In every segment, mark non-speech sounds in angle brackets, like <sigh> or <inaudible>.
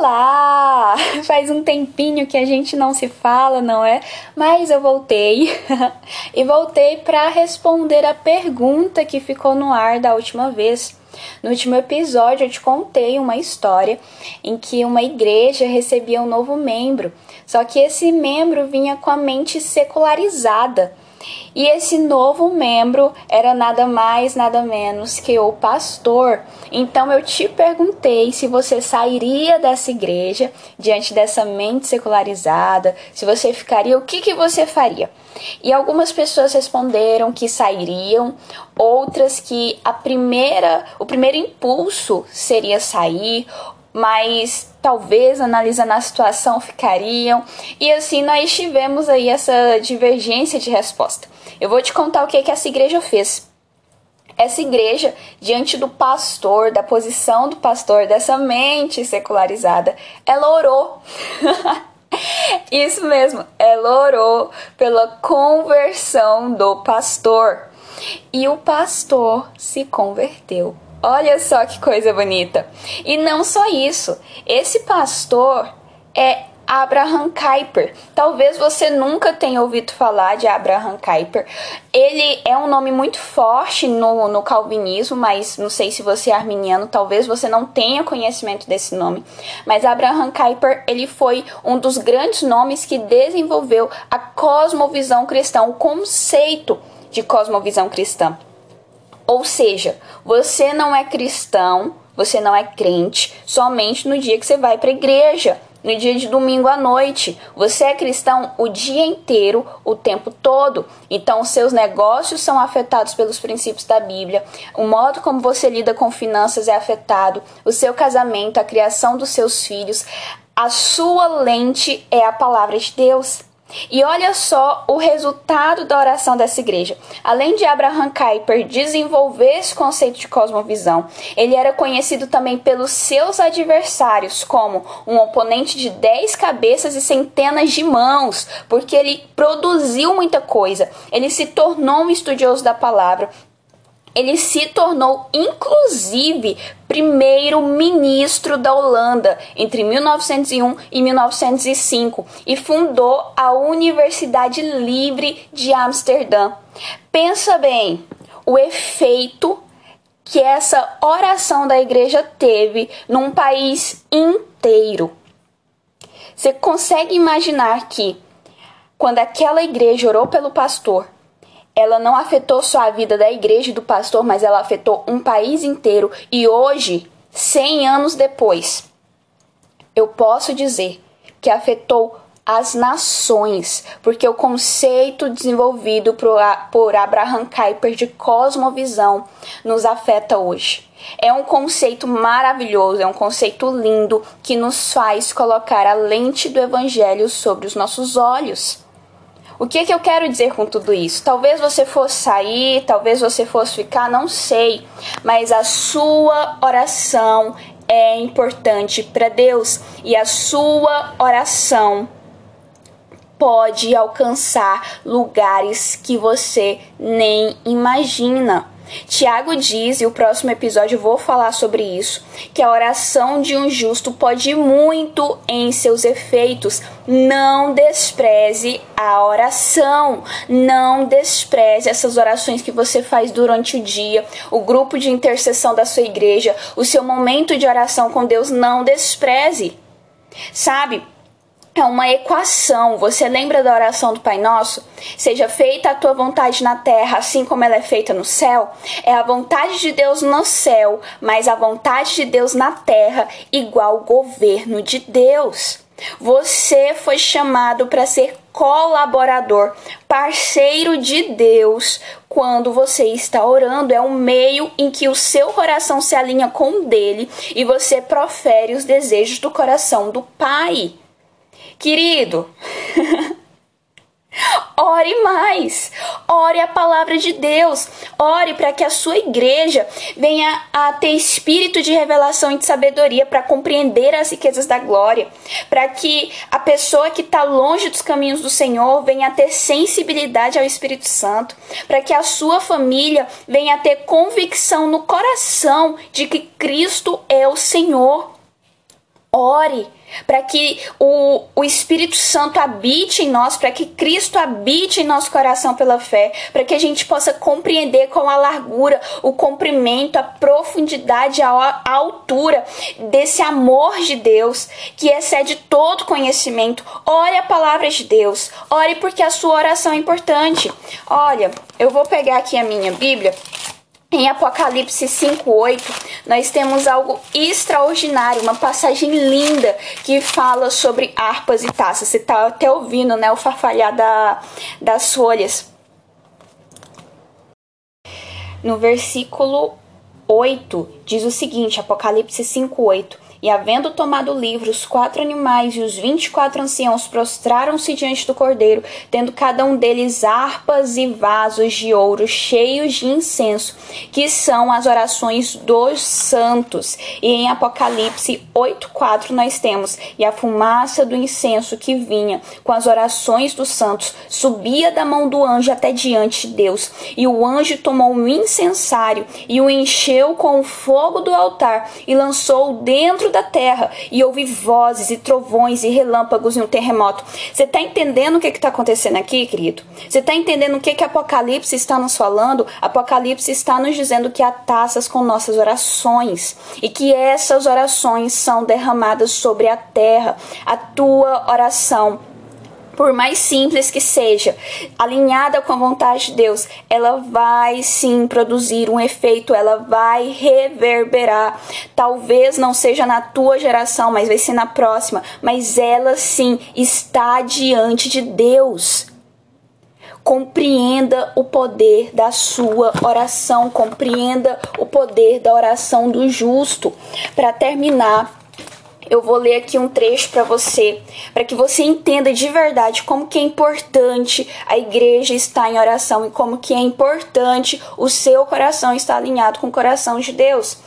Olá! <laughs> Faz um tempinho que a gente não se fala, não é? Mas eu voltei. <laughs> e voltei para responder a pergunta que ficou no ar da última vez. No último episódio eu te contei uma história em que uma igreja recebia um novo membro, só que esse membro vinha com a mente secularizada. E esse novo membro era nada mais, nada menos que o pastor. Então eu te perguntei se você sairia dessa igreja diante dessa mente secularizada, se você ficaria, o que, que você faria? E algumas pessoas responderam que sairiam, outras que a primeira, o primeiro impulso seria sair, mas talvez analisando a situação ficariam. E assim nós tivemos aí essa divergência de resposta. Eu vou te contar o que, que essa igreja fez. Essa igreja, diante do pastor, da posição do pastor, dessa mente secularizada, ela orou. <laughs> Isso mesmo, ela orou pela conversão do pastor. E o pastor se converteu. Olha só que coisa bonita. E não só isso, esse pastor é Abraham Kuyper. Talvez você nunca tenha ouvido falar de Abraham Kuyper. Ele é um nome muito forte no, no calvinismo, mas não sei se você é arminiano, talvez você não tenha conhecimento desse nome. Mas Abraham Kuyper, ele foi um dos grandes nomes que desenvolveu a cosmovisão cristã, o conceito de cosmovisão cristã. Ou seja, você não é cristão, você não é crente somente no dia que você vai para a igreja, no dia de domingo à noite. Você é cristão o dia inteiro, o tempo todo. Então, seus negócios são afetados pelos princípios da Bíblia, o modo como você lida com finanças é afetado, o seu casamento, a criação dos seus filhos. A sua lente é a palavra de Deus. E olha só o resultado da oração dessa igreja. Além de Abraham Kuyper desenvolver esse conceito de cosmovisão, ele era conhecido também pelos seus adversários como um oponente de dez cabeças e centenas de mãos, porque ele produziu muita coisa. Ele se tornou um estudioso da palavra, ele se tornou, inclusive, primeiro-ministro da Holanda entre 1901 e 1905 e fundou a Universidade Livre de Amsterdã. Pensa bem, o efeito que essa oração da igreja teve num país inteiro. Você consegue imaginar que quando aquela igreja orou pelo pastor, ela não afetou só a vida da igreja e do pastor, mas ela afetou um país inteiro. E hoje, 100 anos depois, eu posso dizer que afetou as nações, porque o conceito desenvolvido por Abraham Kuyper de cosmovisão nos afeta hoje. É um conceito maravilhoso, é um conceito lindo que nos faz colocar a lente do evangelho sobre os nossos olhos. O que, que eu quero dizer com tudo isso? Talvez você fosse sair, talvez você fosse ficar, não sei, mas a sua oração é importante para Deus e a sua oração pode alcançar lugares que você nem imagina. Tiago diz, e o próximo episódio eu vou falar sobre isso, que a oração de um justo pode muito em seus efeitos. Não despreze a oração, não despreze essas orações que você faz durante o dia, o grupo de intercessão da sua igreja, o seu momento de oração com Deus, não despreze. Sabe? É uma equação. Você lembra da oração do Pai Nosso? Seja feita a tua vontade na terra, assim como ela é feita no céu. É a vontade de Deus no céu, mas a vontade de Deus na terra, igual o governo de Deus. Você foi chamado para ser colaborador, parceiro de Deus quando você está orando. É um meio em que o seu coração se alinha com o dele e você profere os desejos do coração do Pai. Querido, <laughs> ore mais. Ore a palavra de Deus. Ore para que a sua igreja venha a ter espírito de revelação e de sabedoria para compreender as riquezas da glória. Para que a pessoa que está longe dos caminhos do Senhor venha a ter sensibilidade ao Espírito Santo. Para que a sua família venha a ter convicção no coração de que Cristo é o Senhor. Ore para que o, o Espírito Santo habite em nós, para que Cristo habite em nosso coração pela fé, para que a gente possa compreender com a largura, o comprimento, a profundidade, a, a altura desse amor de Deus que excede todo conhecimento. Ore a palavra de Deus, ore porque a sua oração é importante. Olha, eu vou pegar aqui a minha Bíblia em Apocalipse 5:8, nós temos algo extraordinário, uma passagem linda que fala sobre harpas e taças. Você está até ouvindo, né, o farfalhar da, das folhas. No versículo 8 diz o seguinte, Apocalipse 5:8: e havendo tomado o livro, os quatro animais e os vinte e quatro anciãos prostraram-se diante do cordeiro, tendo cada um deles harpas e vasos de ouro cheios de incenso, que são as orações dos santos. E em Apocalipse 8:4 nós temos: e a fumaça do incenso que vinha com as orações dos santos subia da mão do anjo até diante de Deus. E o anjo tomou um incensário e o encheu com o fogo do altar e lançou da terra e ouvi vozes e trovões e relâmpagos e um terremoto. Você está entendendo o que está acontecendo aqui, querido? Você está entendendo o que, que Apocalipse está nos falando? Apocalipse está nos dizendo que há taças com nossas orações e que essas orações são derramadas sobre a terra. A tua oração por mais simples que seja, alinhada com a vontade de Deus, ela vai sim produzir um efeito, ela vai reverberar. Talvez não seja na tua geração, mas vai ser na próxima, mas ela sim está diante de Deus. Compreenda o poder da sua oração, compreenda o poder da oração do justo. Para terminar, eu vou ler aqui um trecho para você, para que você entenda de verdade como que é importante a igreja estar em oração e como que é importante o seu coração estar alinhado com o coração de Deus.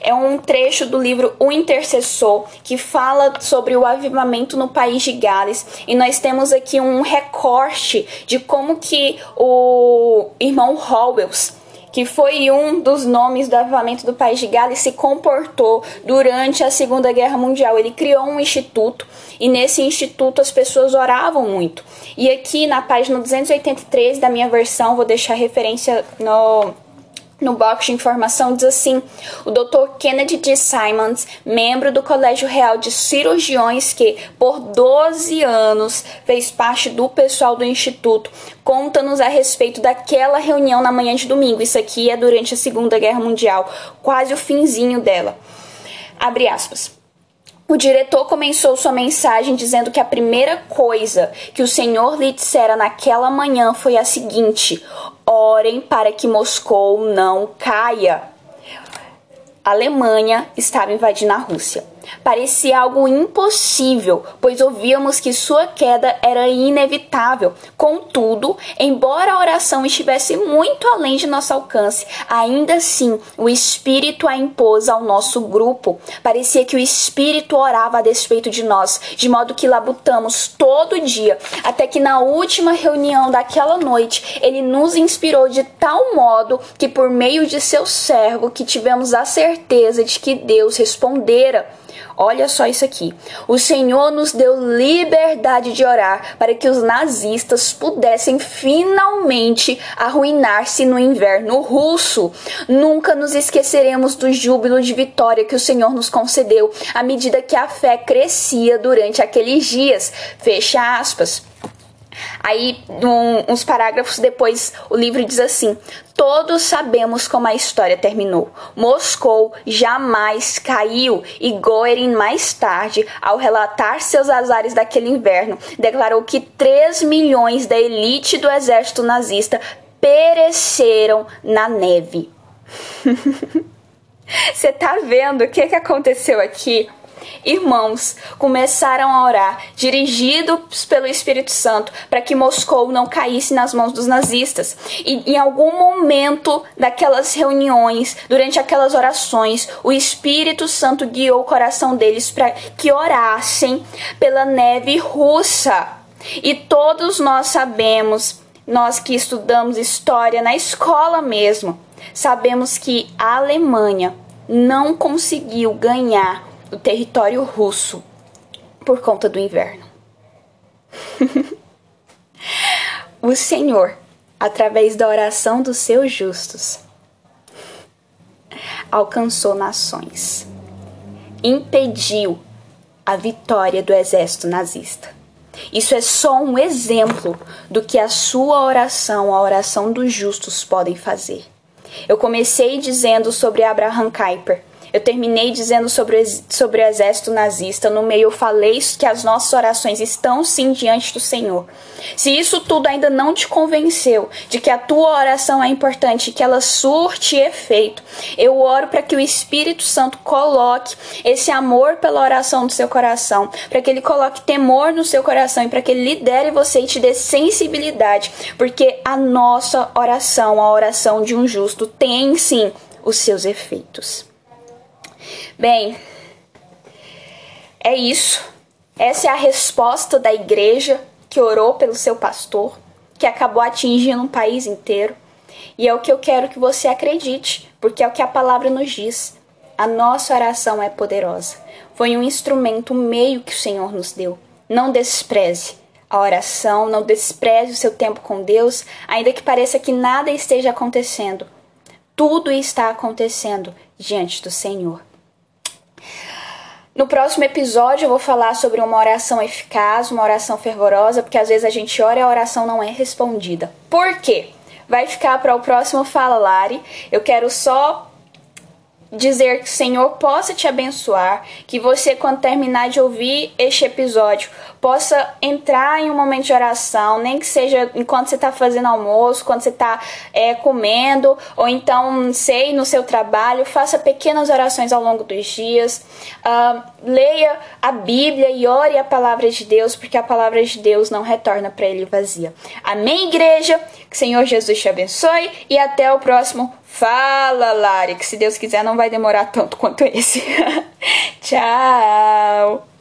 É um trecho do livro O Intercessor, que fala sobre o avivamento no país de Gales, e nós temos aqui um recorte de como que o irmão Howells que foi um dos nomes do avivamento do país de Gales, se comportou durante a Segunda Guerra Mundial. Ele criou um instituto e nesse instituto as pessoas oravam muito. E aqui na página 283 da minha versão, vou deixar referência no no box de informação diz assim: o Dr. Kennedy D. Simons, membro do Colégio Real de Cirurgiões, que por 12 anos fez parte do pessoal do Instituto, conta-nos a respeito daquela reunião na manhã de domingo. Isso aqui é durante a Segunda Guerra Mundial, quase o finzinho dela. Abre aspas. O diretor começou sua mensagem dizendo que a primeira coisa que o senhor lhe dissera naquela manhã foi a seguinte: orem para que Moscou não caia. A Alemanha estava invadindo a Rússia. Parecia algo impossível, pois ouvíamos que sua queda era inevitável. Contudo, embora a oração estivesse muito além de nosso alcance, ainda assim o Espírito a impôs ao nosso grupo. Parecia que o Espírito orava a despeito de nós, de modo que labutamos todo dia, até que na última reunião daquela noite ele nos inspirou de tal modo que, por meio de seu servo, que tivemos a certeza de que Deus respondera. Olha só isso aqui. O Senhor nos deu liberdade de orar para que os nazistas pudessem finalmente arruinar-se no inverno russo. Nunca nos esqueceremos do júbilo de vitória que o Senhor nos concedeu à medida que a fé crescia durante aqueles dias. Fecha aspas. Aí, um, uns parágrafos depois, o livro diz assim: Todos sabemos como a história terminou. Moscou jamais caiu e Goering, mais tarde, ao relatar seus azares daquele inverno, declarou que 3 milhões da elite do exército nazista pereceram na neve. <laughs> Você tá vendo o que, que aconteceu aqui? Irmãos começaram a orar, dirigidos pelo Espírito Santo, para que Moscou não caísse nas mãos dos nazistas. E em algum momento daquelas reuniões, durante aquelas orações, o Espírito Santo guiou o coração deles para que orassem pela neve russa. E todos nós sabemos, nós que estudamos história na escola mesmo, sabemos que a Alemanha não conseguiu ganhar o território russo por conta do inverno. <laughs> o Senhor, através da oração dos seus justos, alcançou nações, impediu a vitória do exército nazista. Isso é só um exemplo do que a sua oração, a oração dos justos, podem fazer. Eu comecei dizendo sobre Abraham Kuyper, eu terminei dizendo sobre, sobre o exército nazista. No meio, eu falei que as nossas orações estão sim diante do Senhor. Se isso tudo ainda não te convenceu de que a tua oração é importante, que ela surte efeito, eu oro para que o Espírito Santo coloque esse amor pela oração no seu coração, para que ele coloque temor no seu coração e para que ele lidere você e te dê sensibilidade, porque a nossa oração, a oração de um justo, tem sim os seus efeitos. Bem, é isso. Essa é a resposta da igreja que orou pelo seu pastor, que acabou atingindo um país inteiro. E é o que eu quero que você acredite, porque é o que a palavra nos diz. A nossa oração é poderosa. Foi um instrumento, um meio que o Senhor nos deu. Não despreze a oração, não despreze o seu tempo com Deus, ainda que pareça que nada esteja acontecendo. Tudo está acontecendo diante do Senhor. No próximo episódio eu vou falar sobre uma oração eficaz, uma oração fervorosa, porque às vezes a gente ora e a oração não é respondida. Por quê? Vai ficar para o próximo Fala Lari. Eu quero só dizer que o Senhor possa te abençoar, que você, quando terminar de ouvir este episódio, possa entrar em um momento de oração, nem que seja enquanto você está fazendo almoço, quando você está é, comendo, ou então, sei, no seu trabalho, faça pequenas orações ao longo dos dias, uh, leia a Bíblia e ore a palavra de Deus, porque a palavra de Deus não retorna para ele vazia. Amém, igreja? Senhor Jesus te abençoe e até o próximo Fala, Lari, que se Deus quiser não vai demorar tanto quanto esse. <laughs> Tchau!